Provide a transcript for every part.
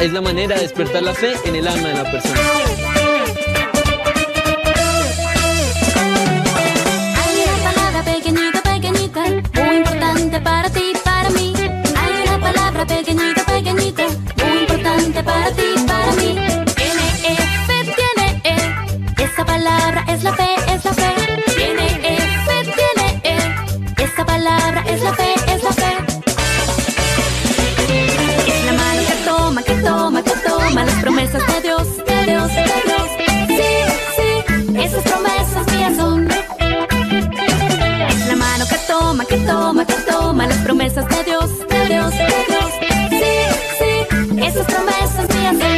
es la manera de despertar la fe en el alma de la persona. Hay una palabra pequeñita, pequeñita, muy importante para ti, para mí. Hay una palabra pequeñita, pequeñita, muy importante para ti, promesas de Dios, de Dios, de Dios. Sí, sí, esas promesas mías con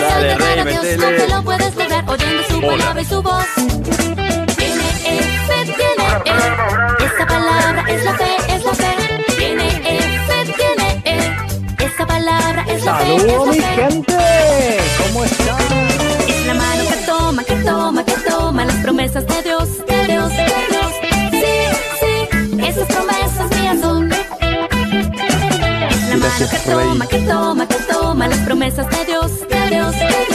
Dale, Rey, metele. lo puedes lograr, oyendo su palabra y su voz. ¡Saludos mi gente! ¿Cómo están? Es la mano que toma, que toma, que toma las promesas de Dios, de Dios, de Dios. Sí, sí, esas promesas mías son. Es la mano que toma, que toma, que toma las promesas de Dios, de Dios, de Dios.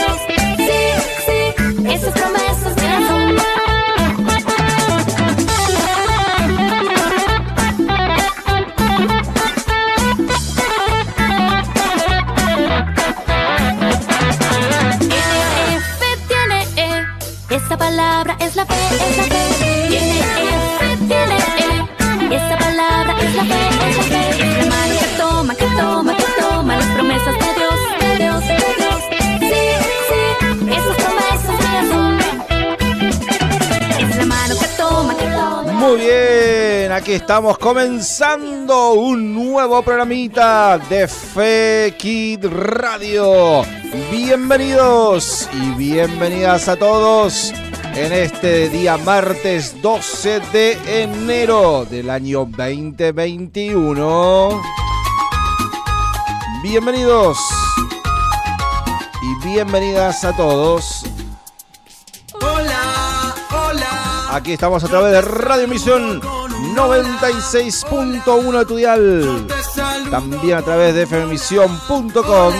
Estamos comenzando un nuevo programita de Fe Kid Radio. Bienvenidos y bienvenidas a todos en este día martes 12 de enero del año 2021. Bienvenidos y bienvenidas a todos Aquí estamos a través de Radio Misión 96.1 de tu dial. También a través de fmisión.com.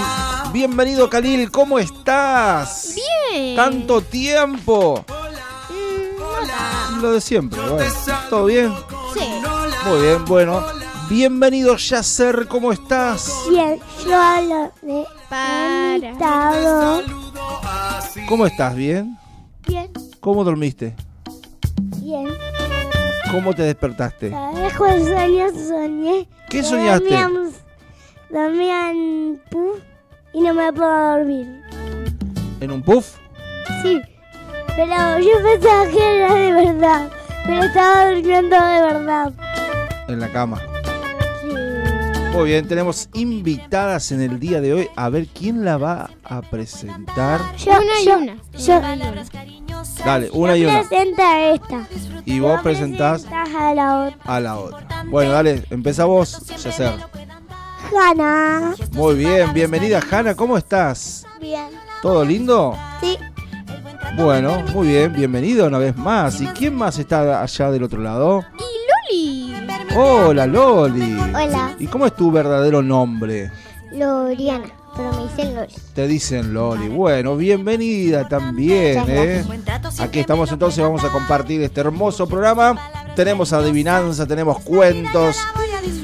Bienvenido, Khalil, ¿cómo estás? Bien. Tanto tiempo. Lo de siempre, bueno. ¿Todo bien? Sí. Muy bien, bueno. Bienvenido, Yasser, ¿cómo estás? Bien, yo de Para. invitado. ¿Cómo estás? ¿Bien? Bien, ¿Cómo dormiste? bien. ¿Cómo te despertaste? ¿Sabes cuál sueño soñé? ¿Qué soñaste? Dormíamos, dormía en puff y no me puedo dormir. ¿En un puff? Sí, pero yo pensaba que era de verdad. Pero estaba durmiendo de verdad. En la cama. Sí. Muy bien, tenemos invitadas en el día de hoy. A ver quién la va a presentar. Yo, Una y yo, una. Yo, Dale, una y una. presenta esta. Y vos presentás a la otra. a la otra. Bueno, dale, empezá vos, Yacer. Hanna. Muy bien, bienvenida, Hanna, ¿cómo estás? Bien. ¿Todo lindo? Sí. Bueno, muy bien, bienvenido una vez más. ¿Y quién más está allá del otro lado? Loli. Hola, Loli. Hola. ¿Y cómo es tu verdadero nombre? Loriana. Pero me dicen Lori. Te dicen Loli. Bueno, bienvenida también, ¿eh? Aquí estamos entonces, vamos a compartir este hermoso programa. Tenemos adivinanza, tenemos cuentos,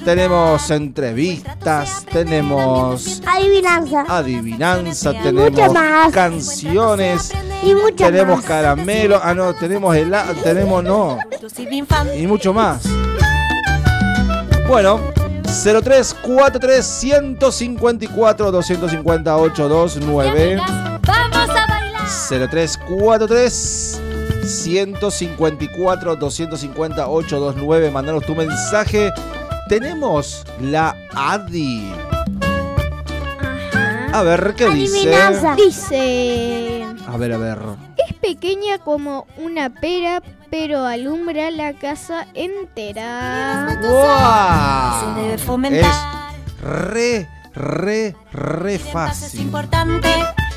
tenemos entrevistas, tenemos Adivinanza. adivinanza, tenemos más. canciones, Y mucho tenemos más. caramelo, ah no, tenemos helado, tenemos no, y mucho más. Bueno, 0343 154 250 829 Vamos a bailar. 0343 154 250 829 mandanos tu mensaje. Tenemos la Adi. Ajá. A ver qué dice. Dice. A ver, a ver. Es pequeña como una pera, pero alumbra la casa entera. ¡Wow! Se debe Es fomentar. re, re, re Es fácil. importante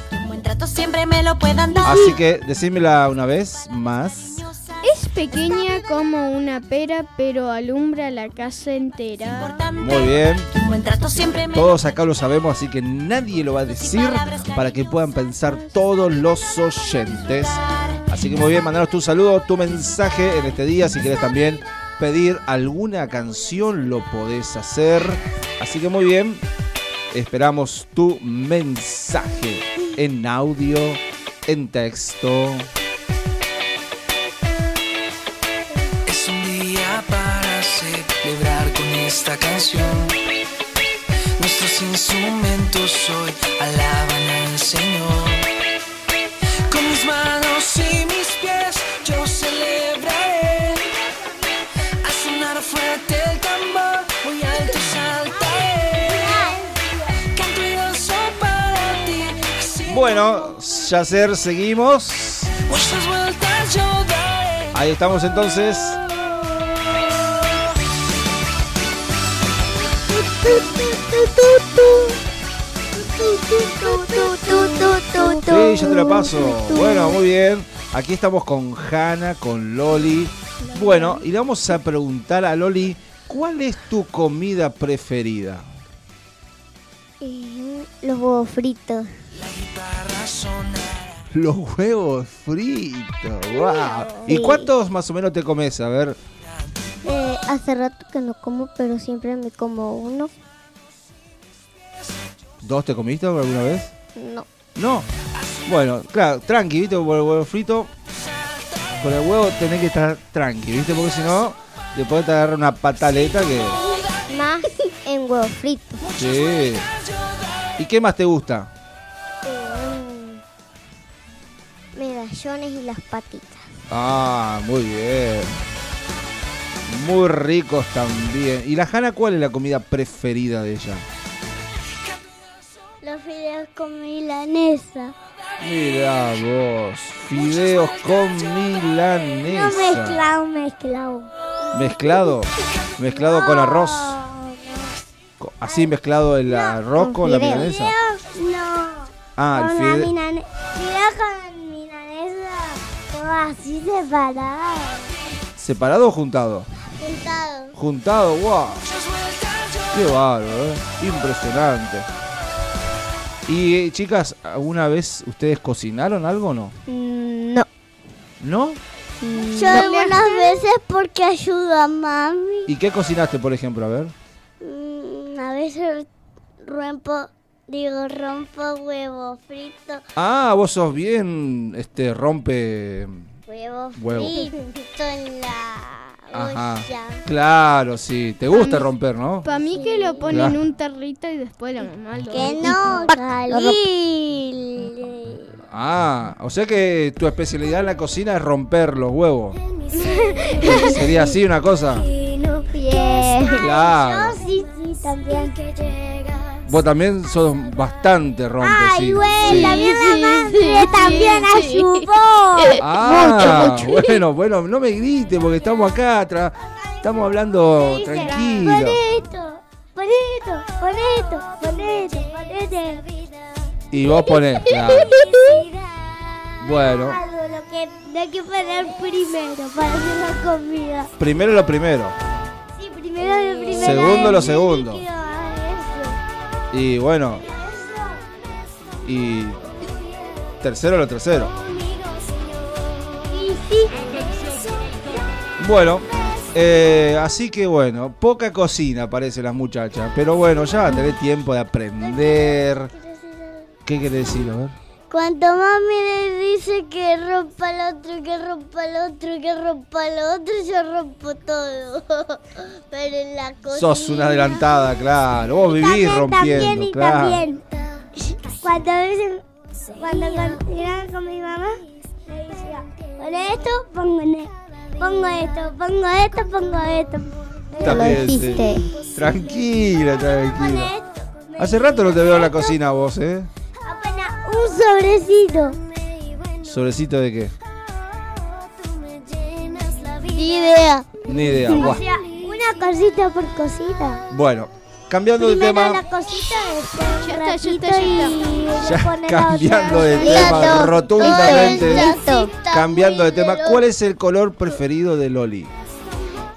que un buen trato siempre me lo puedan dar. Así que decímela una vez más. Es pequeña como una pera, pero alumbra la casa entera. Muy bien. Todos acá lo sabemos, así que nadie lo va a decir para que puedan pensar todos los oyentes. Así que muy bien, mandanos tu saludo, tu mensaje en este día. Si querés también pedir alguna canción, lo podés hacer. Así que muy bien, esperamos tu mensaje en audio, en texto. Es un día para celebrar con esta canción. Nuestros instrumentos hoy alaban al Señor. Bueno, Yacer, seguimos. Ahí estamos entonces. Sí, yo te la paso. Bueno, muy bien. Aquí estamos con Hanna, con Loli. Bueno, y le vamos a preguntar a Loli, ¿cuál es tu comida preferida? Eh, los huevos fritos. Los huevos fritos. Wow. ¿Y cuántos más o menos te comes? A ver. Eh, hace rato que no como, pero siempre me como uno. ¿Dos te comiste alguna vez? No. No. Bueno, claro, tranqui, ¿viste? Con el huevo frito. Con el huevo tenés que estar tranqui, ¿viste? Porque si no, después te agarra una pataleta que. Más en huevos fritos. Sí. ¿Y qué más te gusta? Medallones y las patitas. Ah, muy bien. Muy ricos también. ¿Y la Hanna cuál es la comida preferida de ella? Los fideos con milanesa. Mira vos, fideos con milanesa. No mezclado, mezclado. Mezclado, mezcado con arroz. Así mezclado el arroz con, la milanesa. No. Ah, con fide- así separado. ¿Separado o juntado? Juntado. Juntado, wow. Qué bárbaro, ¿eh? Impresionante. Y eh, chicas, ¿alguna vez ustedes cocinaron algo o no? Mm, No. ¿No? Yo algunas veces porque ayudo a mami. ¿Y qué cocinaste, por ejemplo? A ver. Mm, a veces rompo, digo, rompo huevo frito. Ah, vos sos bien, este, rompe... Huevo, Huevo. frito en la Ajá. olla. Claro, sí. Te gusta romper, ¿no? Para mí que lo ponen Claro. en un tarrito y después lo mamá lo Que no, Jalil. Ah, o sea que tu especialidad en la cocina es romper los huevos. Sería así una cosa. Bien. Claro. Yo sí, sí, también. Vos también sos bastante rompe, Ay, sí. güey, sí. también Sí, la madre sí, sí, también sí. ayudó. Ah, bueno, bueno, no me grites porque estamos acá, tra- estamos hablando Pon tranquilo. esto, pon esto, pon esto, pon esto, pon esto. Y vos ponés, claro. Bueno, lo que hay que poner primero para hacer la comida. primero lo primero. Sí, primero lo primero. Segundo lo segundo. Y bueno, y tercero lo tercero. Bueno, eh, así que bueno, poca cocina parece las muchachas, pero bueno, ya va a tener tiempo de aprender. ¿Qué quiere decir? A ver. Cuanto mami le dice que rompa el otro, que rompa el otro, que rompa el otro, yo rompo todo. Pero en la cocina... Sos una adelantada, claro. Vos vivís También, rompiendo, también y claro. también. Cuando veces, cuando cocinaba con mi mamá, me decía, pon esto, pongo, ne- pongo esto, pongo esto, pongo esto. Sí. Tranquila, tranquila. esto. Hace rato no te veo en la cocina vos, ¿eh? Un sobrecito. ¿Sobrecito de qué? Ni idea. Ni idea. O Buah. sea, una cosita por cosita. Bueno, cambiando de tema. la cosita, Ya está, ya ratito está, ya y Ya después la cambiando de tema rotundamente. Cambiando de tema. ¿Cuál es el color preferido de Loli?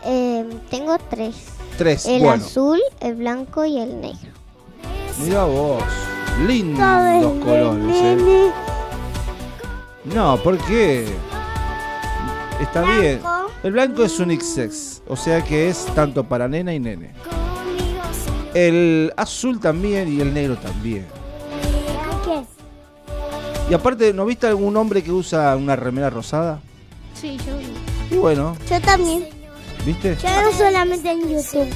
Eh, tengo tres. Tres. El bueno, azul, el blanco y el negro. mira vos. Lindos ¿Sabes, colores, eh. No, ¿por qué? Está bien. El blanco es un X-Sex, o sea que es tanto para nena y nene. El azul también y el negro también. ¿Qué? Y aparte, ¿no viste algún hombre que usa una remera rosada? Sí, yo vi. Y bueno, Yo también. ¿viste? Ya no solamente en YouTube.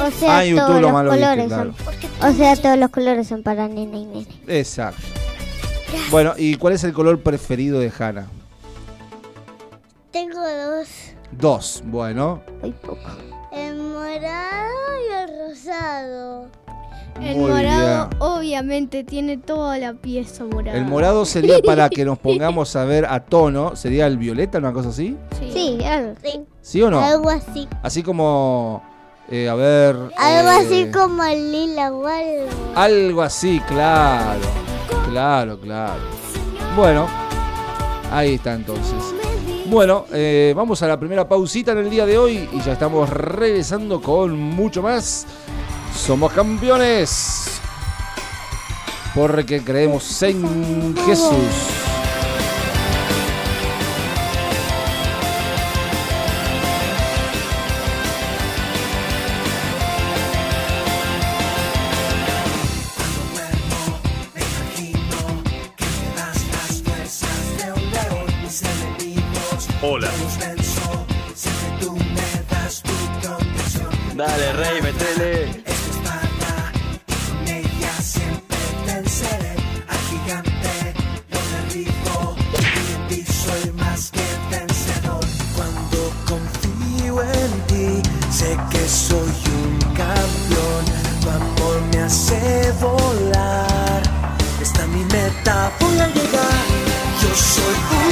O sea, Ah, YouTube todos lo los viste, colores claro. son. O sea, todos los colores son para nena y nene. Exacto. Bueno, ¿y cuál es el color preferido de Hannah? Tengo dos. Dos, bueno. Muy poco. El morado y el rosado. El Muy morado bien. obviamente tiene toda la pieza morada. El morado sería para que nos pongamos a ver a tono, sería el violeta, una cosa así. Sí. Sí, algo. Sí. ¿Sí o no? Algo así. Así como, eh, a ver... Algo eh, así como el lila o algo. Algo así, claro. Claro, claro. Bueno, ahí está entonces. Bueno, eh, vamos a la primera pausita en el día de hoy y ya estamos regresando con mucho más. Somos campeones. Porque creemos en Jesús. Sé que soy un campeón. Tu amor me hace volar. Esta es mi meta, voy a llegar. Yo soy un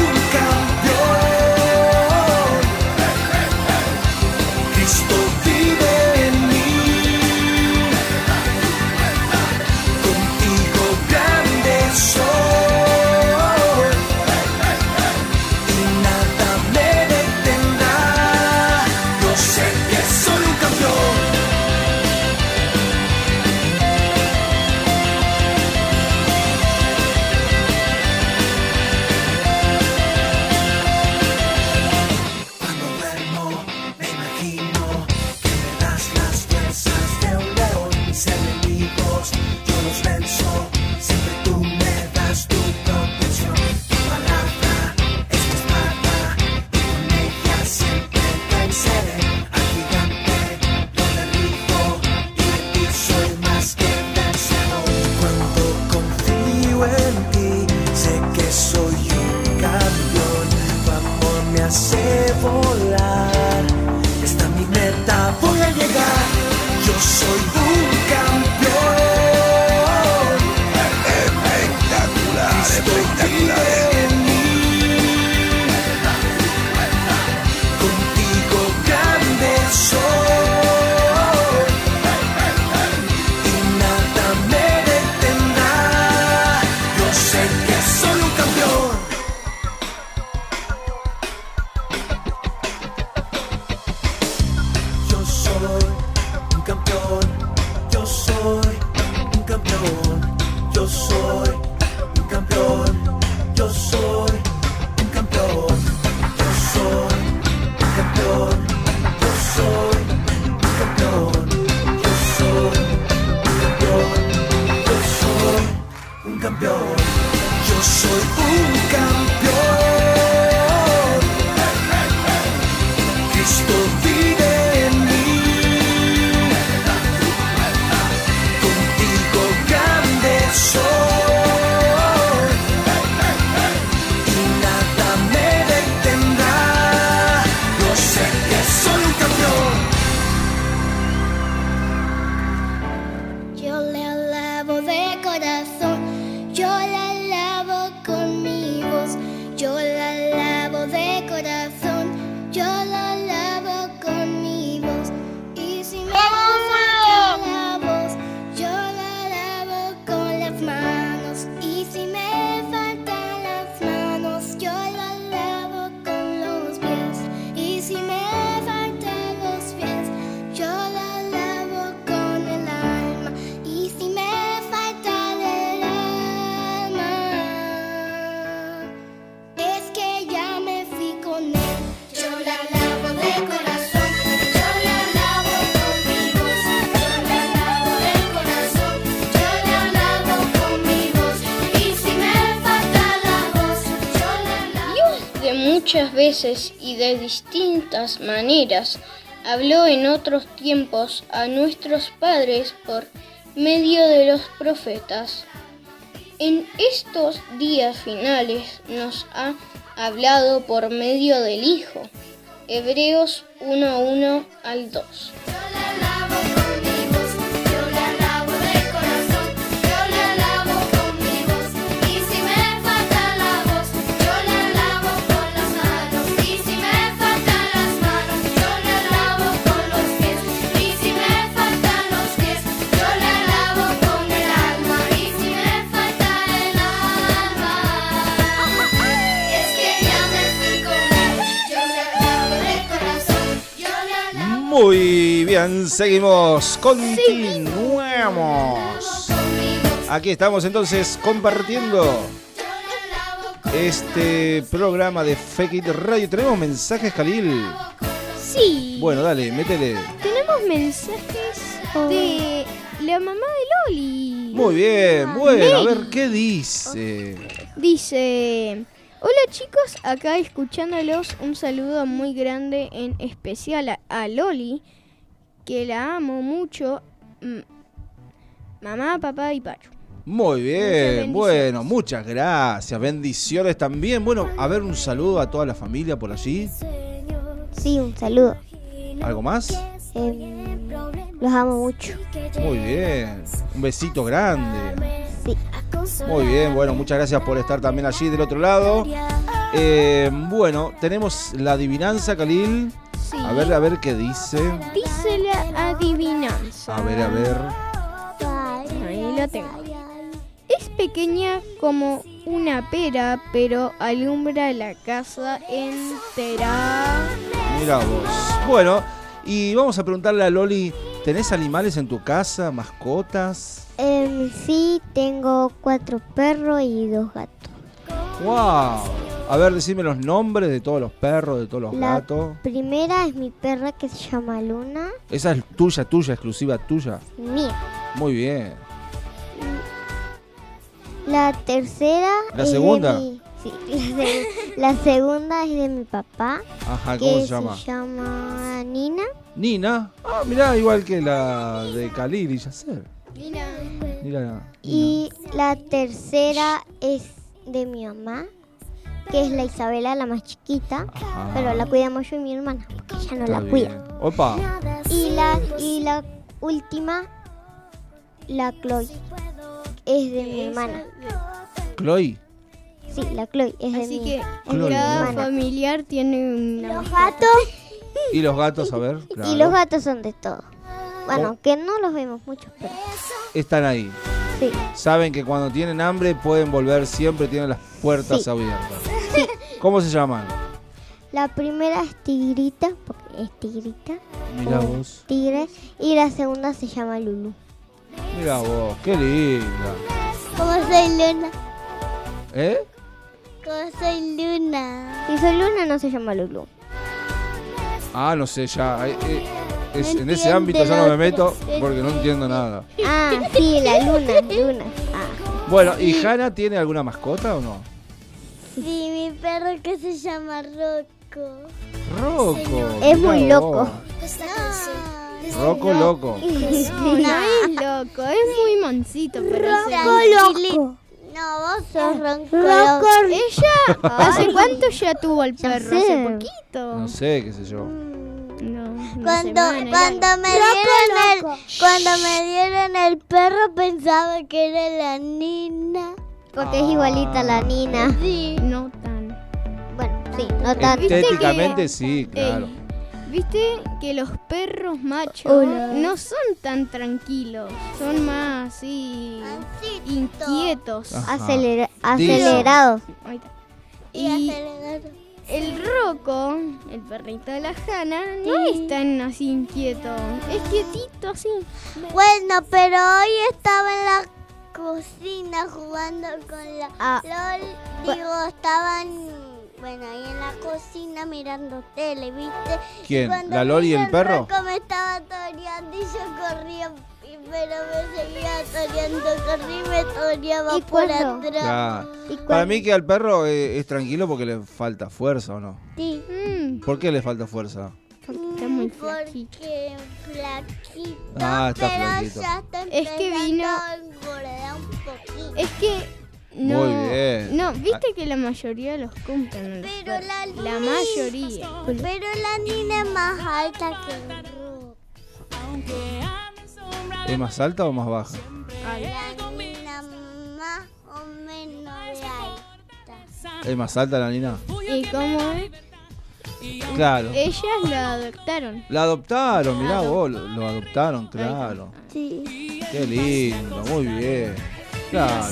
eu sou. Y de distintas maneras habló en otros tiempos a nuestros padres por medio de los profetas. En estos días finales nos ha hablado por medio del Hijo. Hebreos 1.1 al 2. Seguimos, continuamos. Aquí estamos entonces compartiendo este programa de Fake It Radio. ¿Tenemos mensajes, Khalil? Sí. Bueno, dale, métele. Tenemos mensajes de la mamá de Loli. Muy bien, bueno, a ver, ¿qué dice? Dice, hola chicos, acá escuchándolos, un saludo muy grande en especial a, a Loli, que la amo mucho. Mm, Mamá, papá y Pacho. Muy bien, bueno, muchas gracias. Bendiciones también. Bueno, a ver, un saludo a toda la familia por allí. Sí, un saludo. ¿Algo más? Em, los amo mucho. Muy bien. Un besito grande. Sí. Muy bien, bueno, muchas gracias por estar también allí del otro lado. Eh, bueno, tenemos la adivinanza, Khalil. Sí. A ver, a ver qué dice. Dice la adivinanza. A ver, a ver. Ahí la tengo. Es pequeña como una pera, pero alumbra la casa entera. Mira vos. Bueno, y vamos a preguntarle a Loli, ¿tenés animales en tu casa, mascotas? Em, sí, tengo cuatro perros y dos gatos. ¡Wow! A ver, decime los nombres de todos los perros, de todos los La gatos. primera es mi perra que se llama Luna. Esa es tuya, tuya, exclusiva tuya. Mía. Muy bien. La tercera ¿La es segunda? de mi... Sí, la, seg- la segunda es de mi papá. Ajá, que ¿cómo se llama? llama Nina. Nina. Ah, mirá, igual que la de Khalil y Yasser. Mira. Mira, Nina. Y la tercera es de mi mamá, que es la Isabela, la más chiquita. Ajá. Pero la cuidamos yo y mi hermana, porque ella no Está la cuida. Opa. Y la, y la última, la Chloe, es de mi hermana. Chloe. Sí, la Chloe es de Así mi, que de mi cada familiar tiene una Los gatos, Y los gatos, a ver. claro. Y los gatos son de todo. Bueno, Oh. que no los vemos mucho, pero Están ahí. sí. Saben que cuando tienen hambre pueden volver siempre, tienen las puertas Sí. abiertas. ¿Cómo se llaman? La primera es Tigrita, porque es Tigrita. Mira vos. Tigre. Y la segunda se llama Lulu. Mira vos. Qué linda. como soy Luna, ¿Eh? como soy Luna. Si soy Luna, no se llama Lulu. Ah, no sé, ya. eh, eh, es- No en ese ámbito yo no me meto que- porque no entiendo nada. Ah, sí, la Luna, Luna. Ah, Bueno, ¿y Hanna tiene alguna mascota o no? Sí, mi perro que se llama Rocco. Rocco. Es muy loco. No, Rocco loco. No, no es loco, es muy mansito, pero es loco. No, vos sos Ronco loco. Ella, ¿hace cuánto ya tuvo el perro? sé. Hace poquito. No sé, qué sé yo. No, una Cuando, semana, cuando me dieron el, cuando me dieron el perro pensaba que era la Nina. Porque es igualita a la Nina. Sí. Sí, no tanto. ¿Viste Estéticamente que- sí, claro. Ey, ¿Viste que los perros machos Hola. no son tan tranquilos? Son más así inquietos. Acelera- acelerados. Y Y acelerado. el Rocco, el perrito de la Jana, no es tan así inquieto. Es quietito así. Bueno, pero hoy estaba en la cocina jugando con la Ah, LOL. Digo, estaban, bueno, ahí en la cocina mirando tele, ¿viste? ¿Quién? ¿La Loli y el perro? Me estaba toreando y yo corría y pero me seguía toreando. Corrí y me toreaba ¿Y por cuándo? atrás. Claro. ¿Y Para mí que al perro eh, es tranquilo porque le falta fuerza o no. Sí. Mm, ¿Por qué le falta fuerza? porque está muy flaquito. Porque flaquito, Ah, está pero flaquito. ya está Es que vino- a engordar un poquito. Es que no. Muy bien. No, viste que la mayoría los cumplen. Pero la La niña- mayoría. Pero la niña es más alta que el rock. ¿Es más alta o más baja? La niña más o menos alta. ¿Es más alta la nina? ¿Y cómo es? Claro. Ellas la adoptaron. La adoptaron, mirá vos, lo, lo adoptaron, claro. Sí. Qué lindo, muy bien. Claro.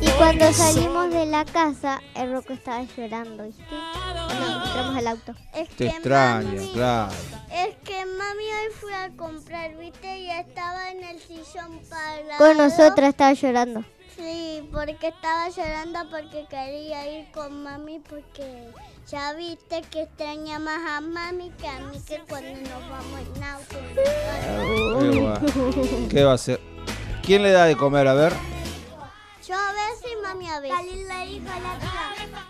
Y cuando salimos de la casa, el Rocco estaba llorando, ¿viste? Cuando entramos al auto. Es Te que extraña, mami- claro. Es que mami hoy fui a comprar, viste, y estaba en el sillón parado. Con nosotras estaba llorando. Sí, porque estaba llorando porque quería ir con mami porque ya viste que extraña más a mami que a mí que cuando nos vamos en auto. Qué, guay. ¿Qué va a hacer? ¿Quién le da de comer? A ver. Yo a veces y mami a veces. Khalil le dijo a la tía.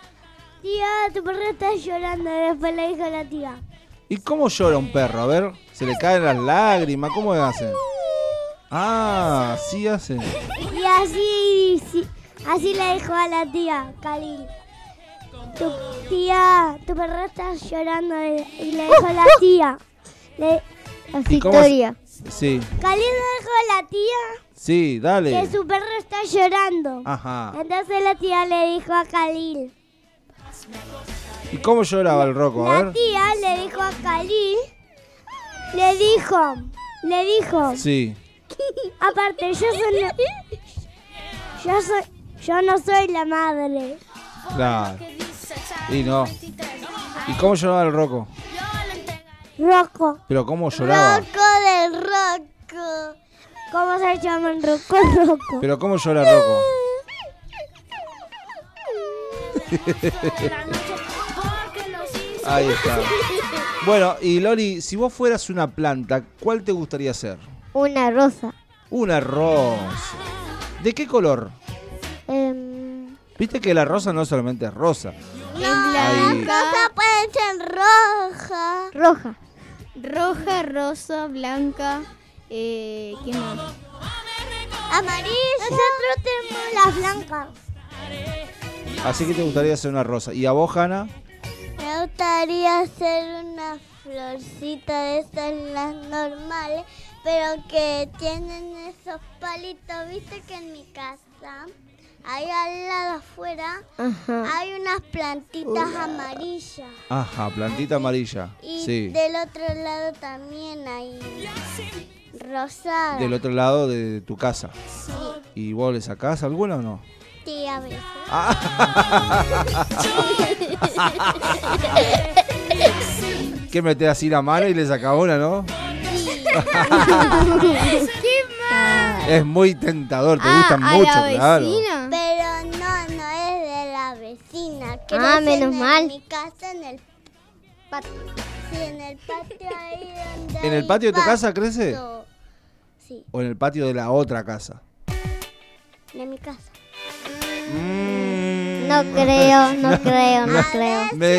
Tía, tu perro está llorando. Después le dijo a la tía. ¿Y cómo llora un perro? A ver, se le caen las lágrimas, ¿cómo hace? Ah, sí hace. Y así, sí, así le dijo a la tía, Khalil. Tu tía, tu perro está llorando. Y le dijo a la tía. Le, ¿Y cómo hace? Victoria. Sí, Khalil le dijo a la tía sí, dale. que su perro está llorando. Ajá. Entonces la tía le dijo a Khalil. ¿Y cómo lloraba el roco? A La ver. tía le dijo a Khalil. Le dijo, le dijo. Sí. Aparte, yo soy la- yo soy, yo no soy la madre. Claro. Y no. ¿Y cómo lloraba el roco? Rocco. Pero cómo lloraba. Rocco del Rocco. ¿Cómo se llama el Rocco? Rocco. Pero cómo llora Rocco. Ahí está. Bueno, y Loli, si vos fueras una planta, ¿cuál te gustaría ser? Una rosa. Una rosa. ¿De qué color? Em, Viste que la rosa no solamente es rosa. Es Ahí. blanca, Rosa puede ser roja. roja. roja, rosa, blanca. Eh, ¿Qué más? Amarilla. Nosotros tenemos las blancas. Así que te gustaría ser una rosa. ¿Y a vos, Hanna? Me gustaría hacer una florcita de estas las normales, pero que tienen esos palitos. Viste que en mi casa, ahí al lado afuera, Ajá. hay unas plantitas amarillas. Ajá, plantita amarilla. Y Sí. del otro lado también hay rosada. Del otro lado de tu casa. ¿Y vos le sacás alguna o no? Sí, a veces. ¿Qué metés así la mano y le sacás una, no? Es muy tentador, te gustan Ah, a mucho, la claro. vecina. Pero no, no es de la vecina. Ah, Crecen menos en mal. mi casa en el patio. Sí, en el patio ahí donde ¿En el hay patio de tu casa crece? Sí, ¿O en el patio de la otra casa? de mi casa. Mm. No creo, no creo, no creo. veces- Me,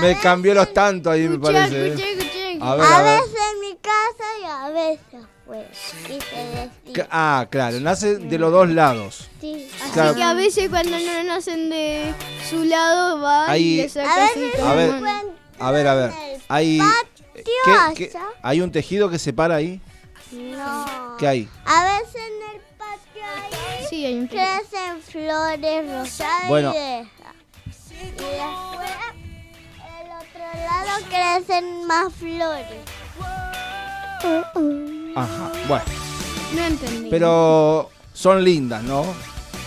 me veces- cambió los tantos ahí, me parece. ¿eh? A ver, A a ver. veces en mi casa y a veces. Y se decía. Ah, claro, nace de los dos lados. Sí. Así Claro. que a veces cuando no nacen de su lado va Ahí- y le A saca veces A ver, mano. A ver, a ver. Hay, ¿qué- qué- allá. ¿Hay un tejido que separa ahí? No. ¿Qué hay? A veces en el patio ahí Sí, hay un crecen flores rosadas Bueno. y de. Y después, el otro lado crecen más flores. Ajá, bueno. No entendí. Pero son lindas, ¿no?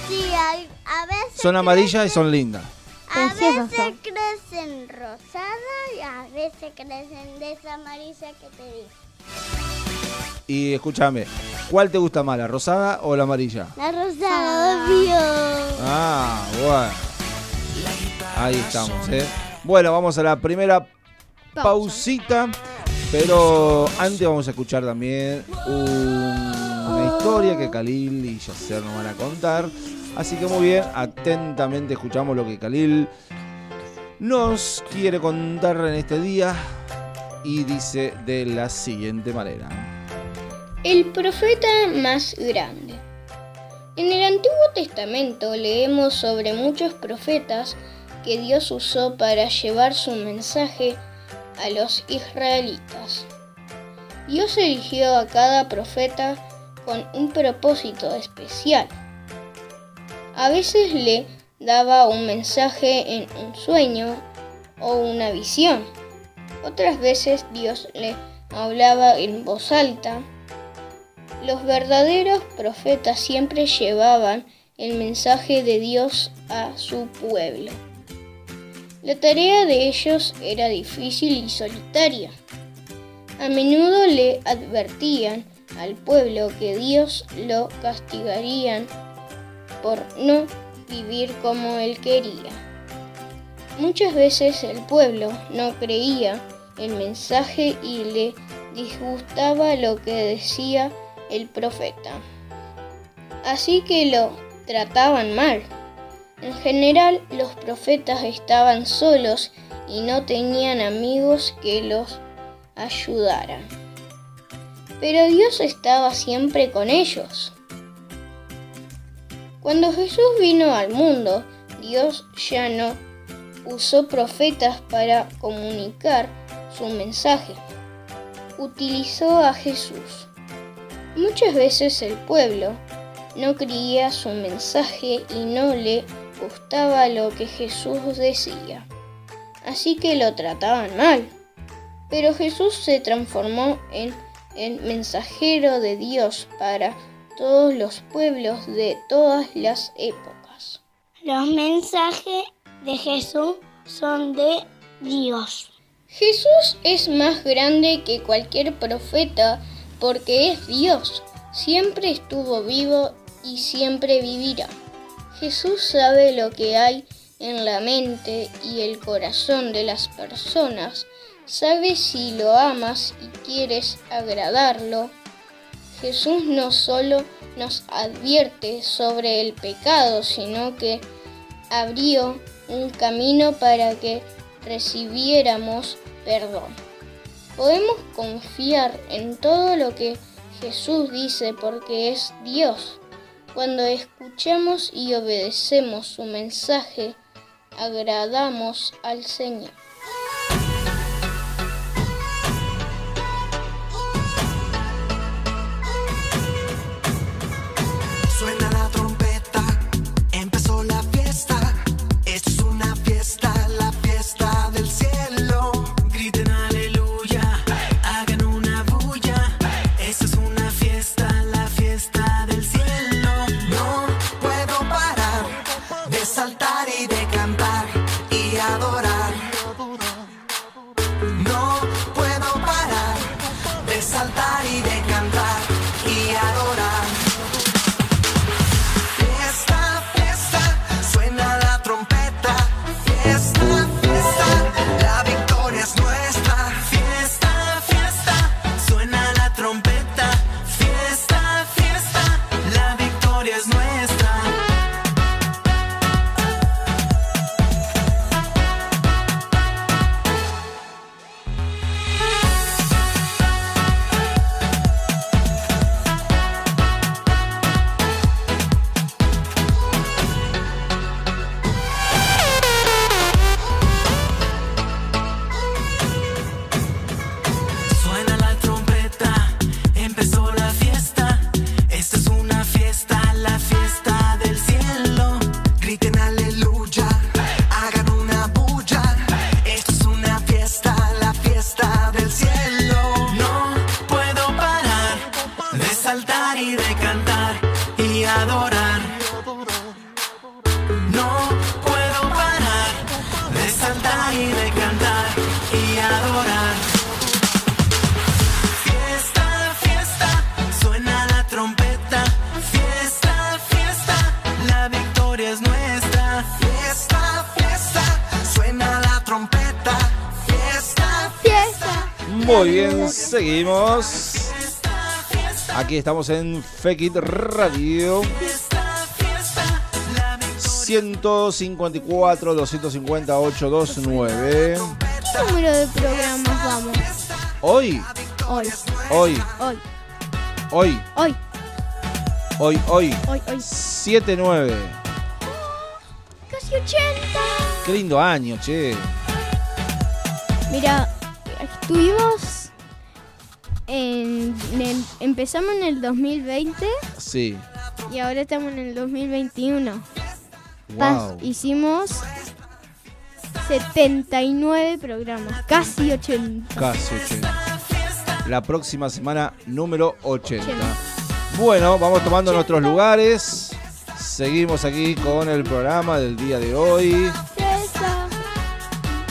Sí, hay, a veces Son amarillas y son lindas. A veces crecen rosadas y a veces crecen de esa amarilla que te dije. Y escúchame, ¿cuál te gusta más, la rosada o la amarilla? La rosada, obvio. Ah, bueno. Ahí estamos, ¿eh? Bueno, vamos a la primera Pausa. pausita. Pero antes vamos a escuchar también una historia que Khalil y Yasser nos van a contar. Así que muy bien, atentamente escuchamos lo que Khalil nos quiere contar en este día y dice de la siguiente manera. El profeta más grande. En el Antiguo Testamento leemos sobre muchos profetas que Dios usó para llevar su mensaje a los israelitas. Dios eligió a cada profeta con un propósito especial. A veces le daba un mensaje en un sueño o una visión. Otras veces Dios le hablaba en voz alta. Los verdaderos profetas siempre llevaban el mensaje de Dios a su pueblo. La tarea de ellos era difícil y solitaria. A menudo le advertían al pueblo que Dios lo castigarían por no vivir como él quería. Muchas veces el pueblo no creía el mensaje y le disgustaba lo que decía el profeta. Así que lo trataban mal. En general los profetas estaban solos y no tenían amigos que los ayudaran. Pero Dios estaba siempre con ellos. Cuando Jesús vino al mundo, Dios ya no usó profetas para comunicar su mensaje. Utilizó a Jesús. Muchas veces el pueblo no creía su mensaje y no le gustaba lo que Jesús decía. Así que lo trataban mal. Pero Jesús se transformó en el mensajero de Dios para todos los pueblos de todas las épocas. Los mensajes de Jesús son de Dios. Jesús es más grande que cualquier profeta porque es Dios. Siempre estuvo vivo y siempre vivirá. Jesús sabe lo que hay en la mente y el corazón de las personas. Sabe si lo amas y quieres agradarlo Jesús no solo nos advierte sobre el pecado, sino que abrió un camino para que recibiéramos perdón. Podemos confiar en todo lo que Jesús dice porque es Dios. Cuando escuchamos y obedecemos su mensaje, agradamos al Señor. Seguimos. Aquí estamos en Fekit Radio. 154 250 829. ¿Qué número de programas vamos? Hoy, Hoy, hoy, hoy, hoy, hoy, hoy, hoy. hoy, hoy. 79. Casi 80. Qué lindo año, che. Mira, estuvimos en, en el- empezamos en el 2020 Sí. y ahora estamos en el 2021. Wow. Hicimos 79 programas, casi 80. Casi 80. La próxima semana, número 80. 80. Bueno, vamos tomando nuestros lugares. Seguimos aquí con el programa del día de hoy.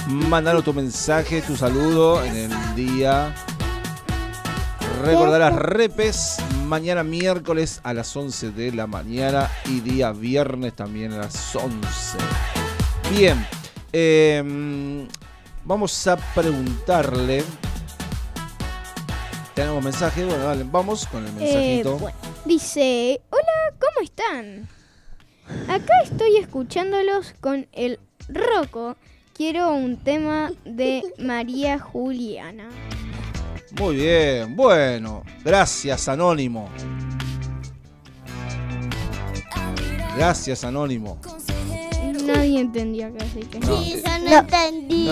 Mandanos tu mensaje, tu saludo en el día. Recordar las repes mañana miércoles a las 11 de la mañana y día viernes también a las 11. Bien, eh, vamos a preguntarle. Tenemos mensaje, bueno, dale, vamos con el Eh, mensajito. bueno, dice, hola, ¿cómo están? Acá estoy escuchándolos con el Roco. Quiero un tema de María Juliana. Muy bien, bueno, gracias Anónimo. Gracias Anónimo. Nadie entendía acá, así que... No, Sí, yo no, No. entendí.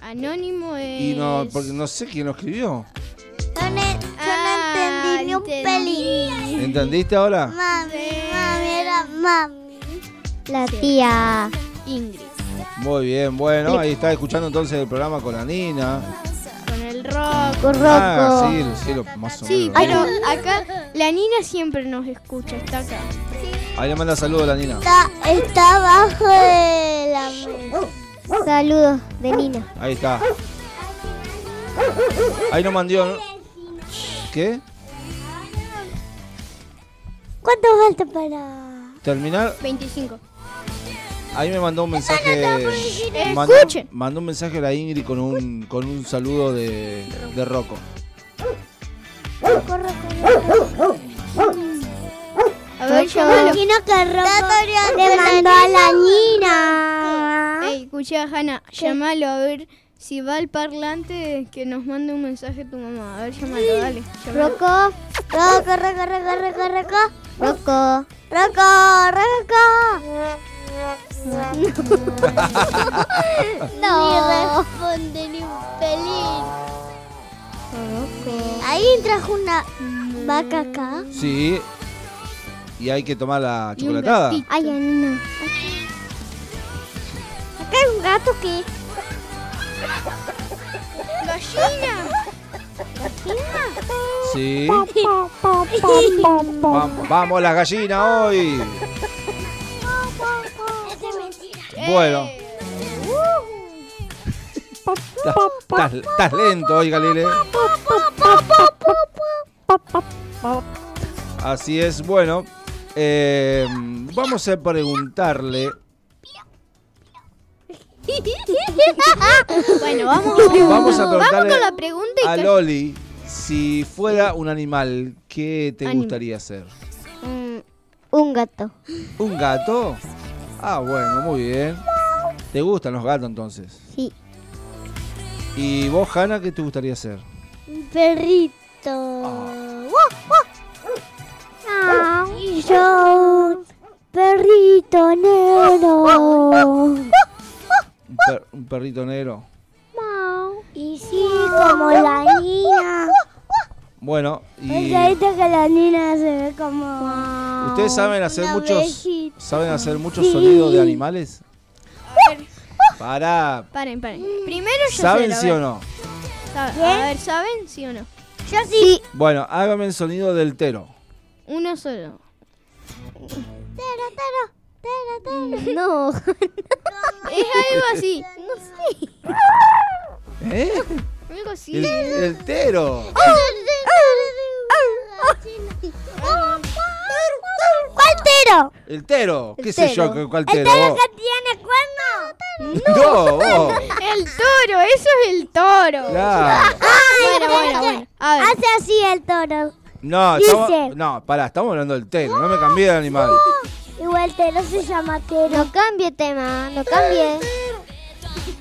Anónimo es... Y no, porque no sé quién lo escribió. Yo no, yo Ah, entendí ni un entendí. pelín. ¿Entendiste ahora? Mami, mami, era mami. La tía. Ingrid. Muy bien, bueno, ahí está escuchando entonces el programa con la Nina. El Ah, Rocco. sí, sí, lo- más o Sí, menos. pero acá la Nina siempre nos escucha, está acá. Ahí le manda saludos a la Nina. Está, está abajo de la mesa. Saludos de Nina. Ahí está. Ahí nos mandó. ¿no? ¿Qué? ¿Cuánto falta para...? ¿Terminar? 25. Ahí me mandó un mensaje. Mandó, mandó un mensaje a la Ingrid con un, con un saludo de, de Rocco. A ver, llámalo. Imagino que Rocco le mandó a la Nina. Ey, escucha, Hanna, llámalo a ver si va al parlante que nos mande un mensaje tu mamá. A ver, llámalo, dale. llámalo. Rocco. Rocco, Rocco, Rocco, Rocco, Rocco. Rocco. Rocco, Rocco. Ni responde ni un pelín. Ahí trajo una vaca acá. Sí. Y hay que tomar la chocolatada. Ay, Nina. Acá hay un gato que... ¡Gallina! Sí. Va- vamos las gallinas hoy. Bueno. Estás- lento hoy, Galile. Así es, bueno. eh, vamos a preguntarle. Bueno, vamos, Vamos a preguntarle con la pregunta y a Loli si fuera un animal, ¿qué te Anim- gustaría ser? Mm, un gato. ¿Un gato? Ah, bueno, muy bien. ¿Te gustan los gatos entonces? Sí. ¿Y vos, Hanna, qué te gustaría ser? Un perrito. Ah, Y yo, perrito negro. ¿Un, per- un perrito negro? Y sí, como la niña. Bueno, Es y que ahorita que la niña se ve como... ustedes saben hacer una muchos abejita. saben hacer muchos Sí. sonidos de animales. Para, Paren, paren. Primero yo ¿saben sé, a sí ver. o no? Sabe- A ver, ¿saben sí o no? Yo sí. Bueno, hágame el sonido del tero. Uno solo. Tero, tero, tero, tero. No. Es algo así. No sé. ¿Eh? Algo así. El, el tero. ¿Cuál tero? El tero. ¿Qué El sé yo? tero. ¿Cuál ¿El tero? tero vos? que tiene cuerno? No, vos. El toro, eso es el toro. Claro. Bueno, bueno, bueno. A ver. Hace así el toro. No, Dice. estamos, no, pará, estamos hablando del tero, no me cambié de animal. Igual el tero se llama tero. No cambie tema, no cambie.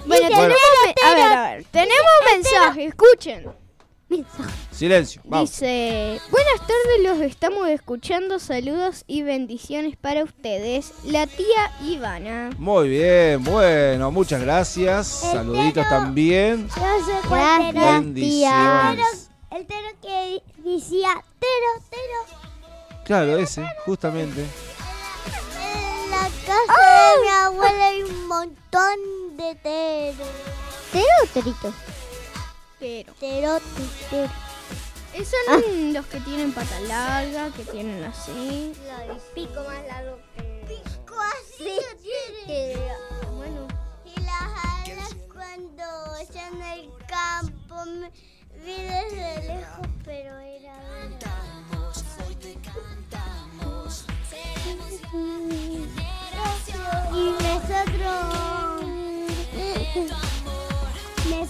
Bueno, tenemos, me- a ver, a ver. Tenemos mensaje, escuchen. Silencio, vamos. Dice, buenas tardes, los estamos escuchando, saludos y bendiciones para ustedes, la tía Ivana. Muy bien, bueno, muchas gracias. Saluditos también. Yo sé cuál. Gracias, tía. Bendiciones. El tero que decía tero, tero. Claro, ese, justamente. En la casa de mi abuela hay un montón de teros. ¿Tero o terito? Pero, Terote, tero. esos son los que tienen pata larga, que tienen así. Pico más largo que... Pico así. Bueno, Y las alas cuando ya en el campo me vi desde lejos, pero era verdad. Y me sé otro... Me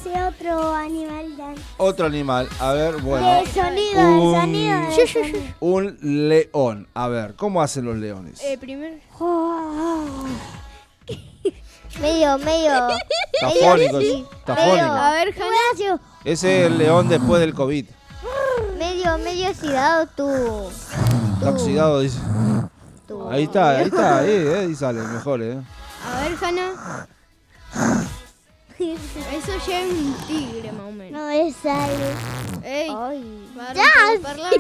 sé otro animal Otro animal, a ver, bueno. El sonido, Un- el sonido. Un león. A ver, ¿cómo hacen los leones? eh, primero. Medio, medio. Tafónico, sí. tafónico. A ver, Ese es el león después del COVID. Medio, medio oxidado tu. Está oxidado, dice. Ahí está, ahí está, ahí, eh, ahí sale, mejor, eh. A ver, Hanna. Eso ya es un tigre, más o menos. no me sale. Ey, Ay. parlar.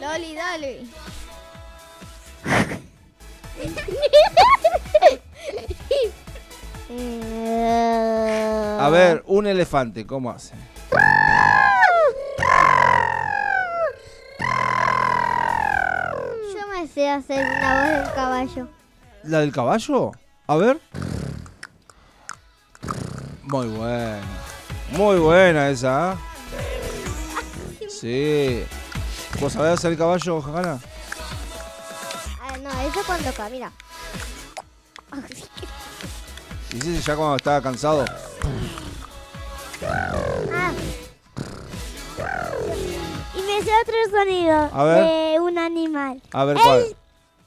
Loli, dale. Eh, A ver, un elefante, ¿cómo hace? Yo me sé hacer una voz de un caballo. ¿La del caballo? A ver. Muy buena. Muy buena esa, ¿ah? Sí. ¿Vos sabés hacer el caballo, Hanna? Ah, no, eso cuando camina. Y sí, ya cuando estaba cansado. Y me sé otro sonido A ver. de un animal. A ver cuál. El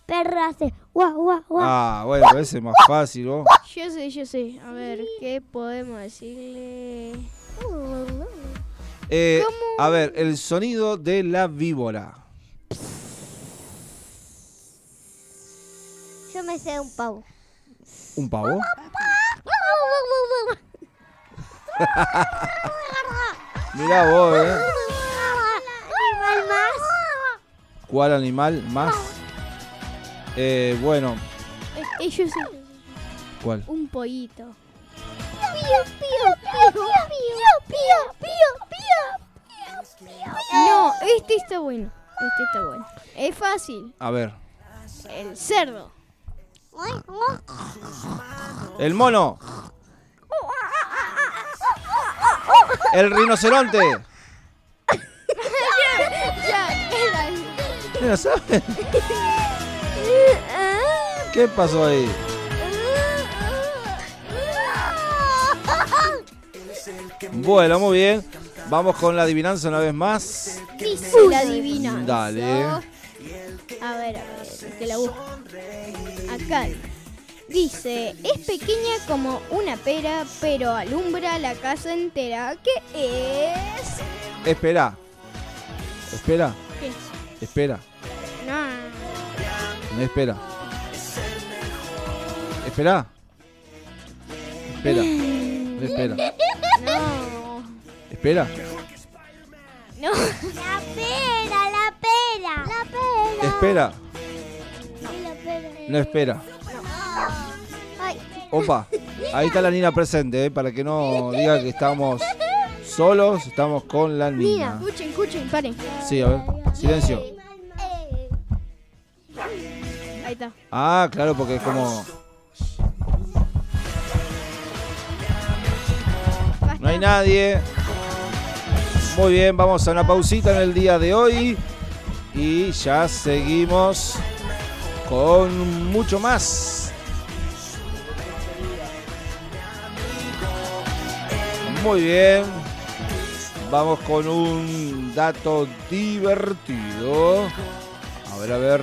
perro hace guau, guau, guau. Ah, bueno, ese es más fácil, vos. Yo sé, yo sé. A ver, ¿qué podemos decirle? Eh, a ver, el sonido de la víbora. Yo me sé un pavo. ¿Un pavo? Mirá vos, eh. animal más? ¿Cuál animal más? Eh, bueno, yo sé. ¿cuál? Un pollito. Pío, pío, pío, pío, pío, pío, pío. No, este está bueno. Este está bueno. Es fácil. A ver. El cerdo. El mono. El rinoceronte. Ya, era- ¿No saben? ¿Qué pasó ahí? Bueno, muy bien. Vamos con la adivinanza una vez más. Dice la adivinanza. Dale. A ver, a ver, que la busco. Acá. Dice, es pequeña como una pera, pero alumbra la casa entera. ¿Qué es? Espera. Espera. ¿Qué? Espera. No. No espera. Espera. Espera. No espera. No. Espera. No. La pera, la pera. La pera. Espera. No espera. Opa. Ahí está la Nina presente, eh, para que no diga que estamos solos, estamos con la Nina. Escuchen, escuchen, paren. Sí, a ver. Silencio. Ahí está. Ah, claro, porque es como. No hay nadie. Muy bien, vamos a una pausita en el día de hoy. Y ya seguimos con mucho más. Muy bien. Vamos con un dato divertido. A ver, a ver.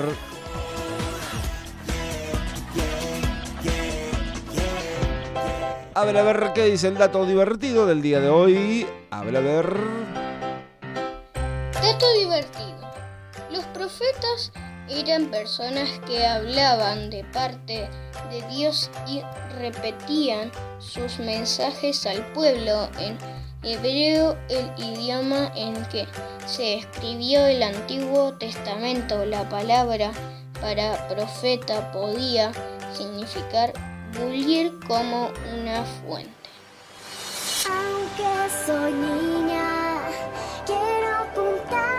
A ver, a ver, ¿qué dice el dato divertido del día de hoy? A ver, a ver. Dato divertido. Los profetas eran personas que hablaban de parte de Dios y repetían sus mensajes al pueblo en hebreo, el idioma en que se escribió el Antiguo Testamento. La palabra para profeta podía significar bullir como una fuente. Aunque soy niña, quiero apuntar.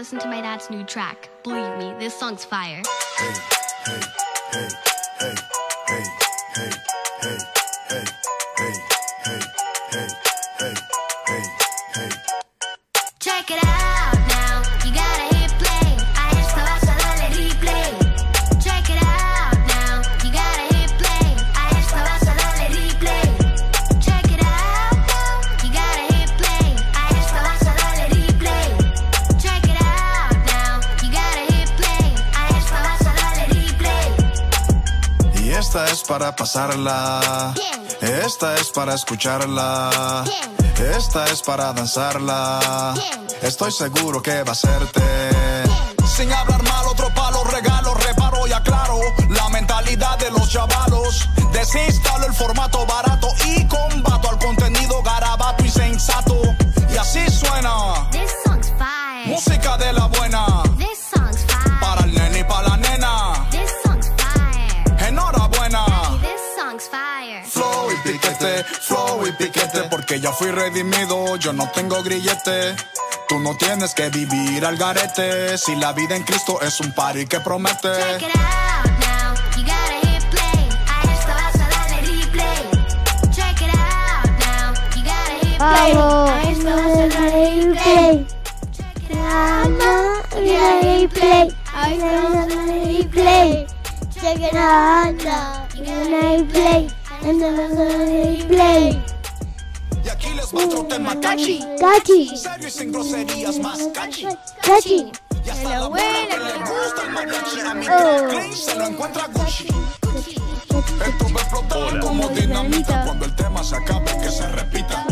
listen to my dad's new track. Believe me, this song's fire. Hey, hey, hey. para pasarla. Esta es para escucharla. Esta es para danzarla. Estoy seguro que va a hacerte. Sin hablar mal, otro palo, regalo, reparo y aclaro. La mentalidad de los chavalos. Desinstalo el formato barato y combato al contenido garabato y sensato. Y así suena. Porque ya fui redimido, yo no tengo grillete. Tú no tienes que vivir al garete, si la vida en Cristo es un party que promete. Check it out now. You gotta hit play. A esto vas a darle replay. Check it out now. You gotta hit play. Vamos. A esto vas a darle replay. Check it out now. You gotta hit play. A esto vas a darle replay. Check it out now. You gotta hit play. A esto vas a darle replay. Un tema catchy, Cachi, serio y sin groserías más catchy. cachi. Y hasta la buena que le gusta el mariachi, a mi Oh. Clean se lo encuentra Gucci. Esto va a explotar como dinamita cuando el tema se acabe que se repita.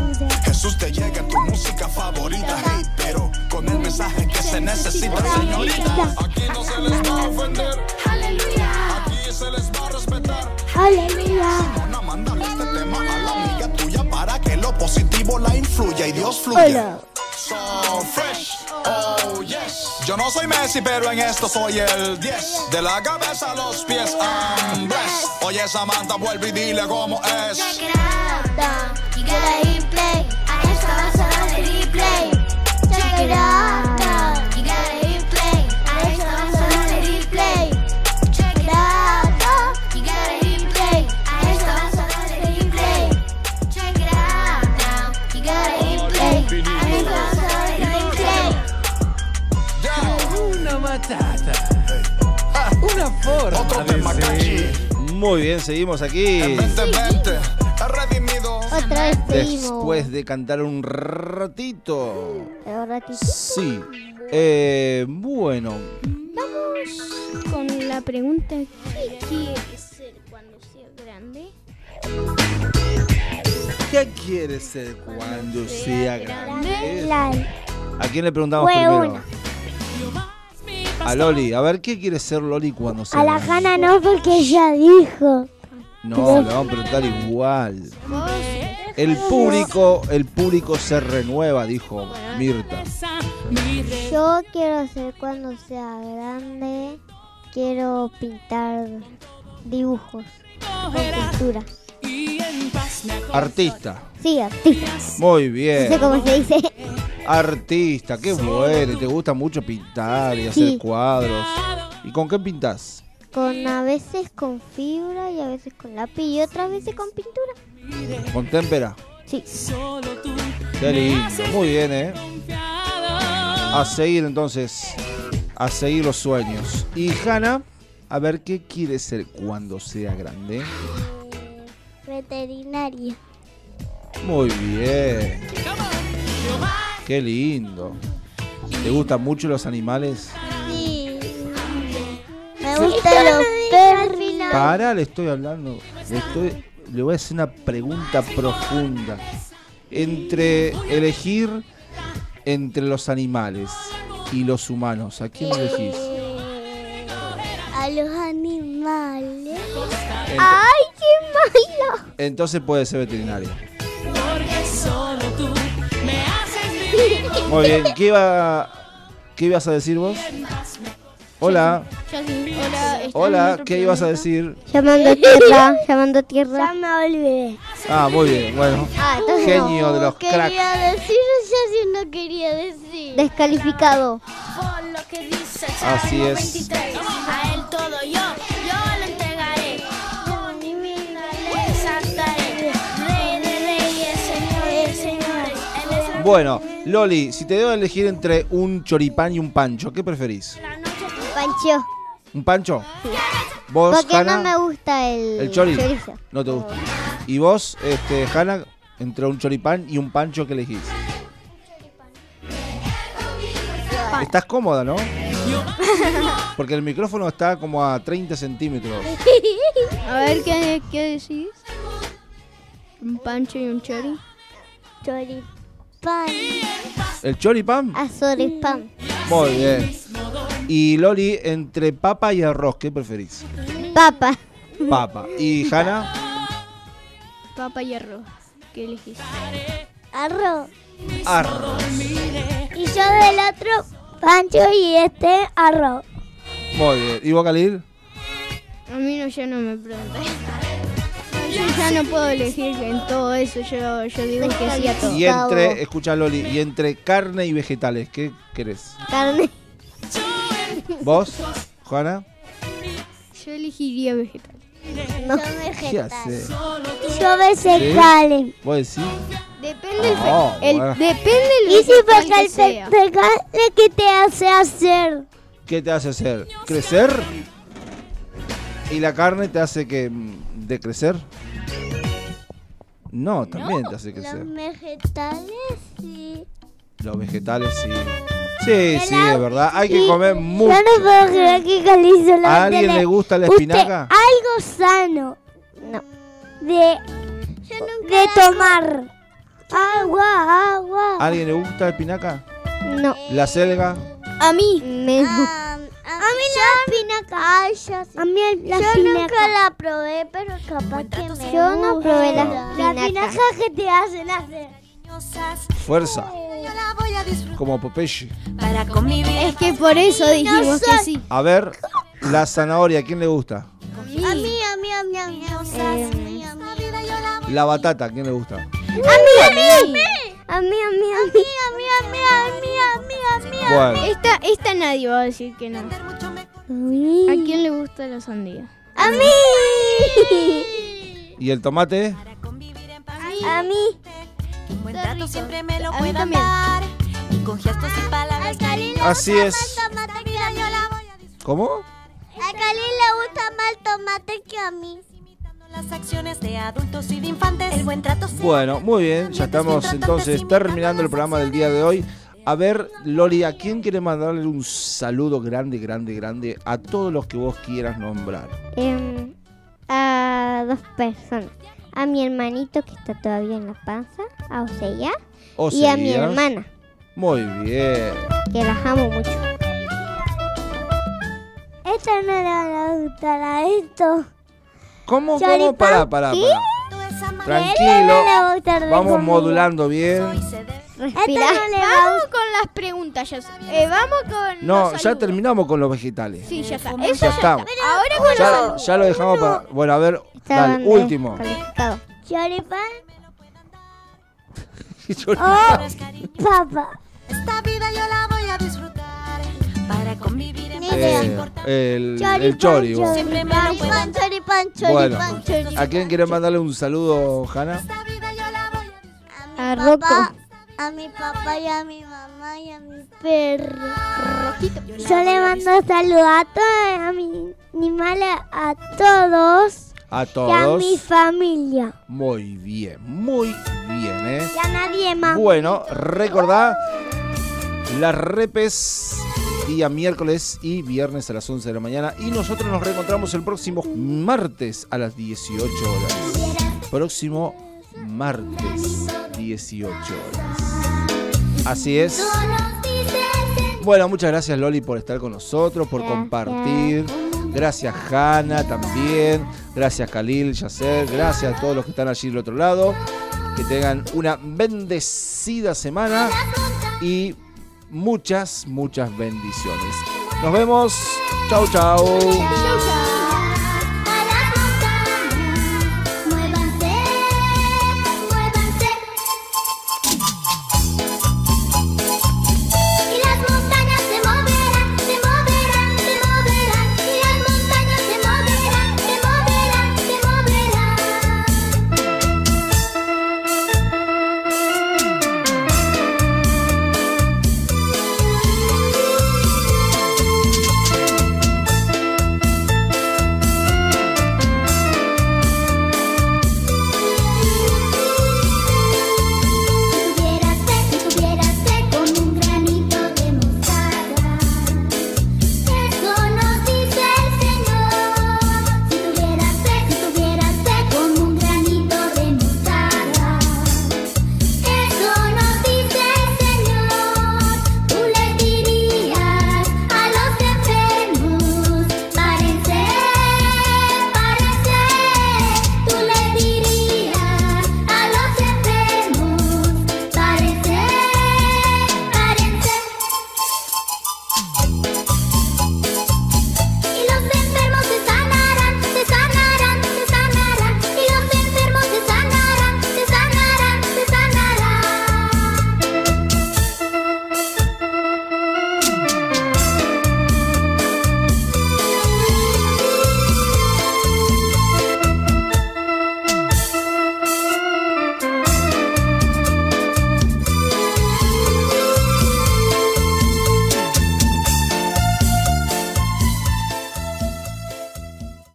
Jesús te llega tu música favorita, hey, pero con el mensaje que se necesita, señorita. Aquí no se les va a ofender, aquí se les va a respetar. Aleluya. Mona, mándale este tema a la amiga tuya para que lo positivo la influya y Dios fluya. Hola. So fresh, oh yes. Yo no soy Messi, pero en esto soy el 10. De la cabeza a los pies, I'm blessed. Oye, Samantha, vuelve y dile cómo es. Check it out now. You gotta hit play. A esto vas a darle replay. Check it out matata. Una forma Otro tema de ser. Muy bien, seguimos aquí. En 2020, he redimido. Otra vez seguimos. Después de cantar un ratito. Sí. Eh, bueno, Vamos con la pregunta: ¿Qué quiere ser cuando sea grande? ¿qué quiere ser cuando sea grande? ¿A quién le preguntamos Fue primero? una. A Loli. A ver, ¿qué quiere ser Loli cuando sea A la? Hanna no, porque ella dijo. No, le vamos a preguntar igual. El público, el público se renueva, dijo Mirta. Yo quiero ser cuando sea grande. Quiero pintar dibujos con pintura. Artista. Sí, artista. Muy No sé bien. cómo se dice. Artista, qué bueno. Te gusta mucho pintar y hacer Sí. cuadros. ¿Y con qué pintas? Con a veces con fibra y a veces con lápiz y otras veces con pintura. ¿Con témpera? Sí. Qué lindo. Muy bien, ¿eh? A seguir entonces. A seguir los sueños. Y Hanna, a ver qué quiere ser cuando sea grande. Veterinaria. Muy bien. Qué lindo. ¿Te gustan mucho los animales? Sí. Me gustan los perros. Para, le estoy hablando. Le, estoy, le voy a hacer una pregunta profunda. Entre elegir entre los animales y los humanos, ¿a quién elegís? A los animales. Ent- ¡Ay, qué malo! Entonces puede ser veterinaria. Muy bien. ¿Qué, iba, ¿Qué ibas a decir vos? Hola. Hola, ¿estás Hola, ¿qué ibas a decir? Llamando tierra, llamando tierra. Ya me olvidé. Ah, muy bien, bueno. Ah, Genio de los cracks. Quería decir, ya si no quería decir. Descalificado. Por lo que dice Así es. 23, a él todo yo, yo le entregaré. Con mi vida le exaltaré. Rey de reyes, señores. Él es el Bueno, Loli, si te debo elegir entre un choripán y un pancho, ¿qué preferís? Pancho. ¿Un pancho? ¿Vos, Porque Hanna? no me gusta el, ¿El chori? chorizo. No te gusta. ¿Y vos, este, Hanna, entre un choripán y un pancho, qué elegís? Estás cómoda, ¿no? Porque el micrófono está como a 30 centímetros. A ver, ¿qué, qué decís? Un pancho y un chori. Choripán. ¿El choripán? Azoripán. Muy bien. Y Loli, entre papa y arroz, ¿qué preferís? Papa. Papa. ¿Y Hanna? Papa y arroz. ¿Qué elegís? Arroz. Arroz. Y yo del otro, pancho y este, arroz. Muy bien. ¿Y vos, Khalil? A mí no, ya no me pregunté. Yo ya no puedo elegir en todo eso. Yo, yo digo que sí a todo. Y entre, escucha Loli, y entre carne y vegetales, ¿qué querés? Carne. ¿Vos, Juana? Yo elegiría vegetal. No. Yo ¿Qué vegetal. haces? Yo vegetales. ¿Vos decís? Depende Oh, el- bueno. depende el Y si que el vegetales, ¿qué te hace hacer? ¿Qué te hace hacer? ¿Crecer? ¿Y la carne te hace que mm, decrecer? No, también te hace crecer. Los vegetales, sí. Los vegetales sí. Sí, sí, es verdad. Hay que comer mucho. Yo no puedo creer que Cali solamente ¿A alguien le gusta la Usted, espinaca? algo sano. No. De, de tomar. Agua, agua. ¿A alguien le gusta la espinaca? No. ¿La selga? A mí. Me a mí la espinaca. Ay, yo sí. A mí la yo nunca la probé, pero capaz que me Yo no probé la espinaca. La espinaca que te hacen hacer. Fuerza. Como Popeye. Es que por eso dijimos que sí. A ver, la zanahoria, ¿a quién le gusta? A mí, a mí, a mí, a mí, a mí, a mí, a mí. La batata, ¿a quién le gusta? A mí, a mí, a mí. A mí, a mí, a mí, a mí, a mí, a mí, a mí, a mí. Bueno, Esta, esta nadie va a decir que no. ¿A quién le gusta la sandía? A mí. ¿y el tomate? A mí. Un buen trato siempre me lo A mí puedan también. dar. Y con gestos y palabras cariño. Así es. ¿Cómo? A Cali le gusta más el tomate que a mí. Las acciones de adultos y de infantes. El buen trato siempre. Bueno, muy bien, ya estamos entonces terminando el programa del día de hoy. A ver, Loli, ¿a quién quiere mandarle un saludo grande, grande, grande a todos los que vos quieras nombrar? Em, a dos personas. A mi hermanito que está todavía en la panza, a Osea, ¿O y a mi hermana, Muy bien. que las amo mucho. Esta no le va a gustar a esto. ¿Cómo, cómo? Pará, pará, ¿sí? pará. Tranquilo. Vamos modulando bien. Respira. Esta no le va a Vamos con las preguntas, ya. Eh, vamos con. No, los ya terminamos con los vegetales. Sí, ya está. Ya Eso ya estamos. está. Ahora Ya, ya lo dejamos para. Bueno, a ver, dale, último. Choripán Choripán. o papa. Esta vida yo la voy a disfrutar. Para convivir Eh, el, el chori. vos. Bueno. ¿a quién quiere mandarle un saludo, Hanna? A mi Rocco. papá, a mi papá y a mi mamá y a mi perro. Yo le mando saludos a todos, a mi animales, a todos A y a todos. mi familia. Muy bien, muy bien, ¿eh? Y a nadie más. Bueno, recordá las repes día miércoles y viernes a las 11 de la mañana. Y nosotros nos reencontramos el próximo martes a las 18 horas. Próximo martes, 18 horas. Así es. Bueno, muchas gracias Loli por estar con nosotros, por compartir. Gracias Hanna también. Gracias Khalil, Yasser. Gracias a todos los que están allí del otro lado. Que tengan una bendecida semana y muchas, muchas bendiciones. Nos vemos. Chau, chau.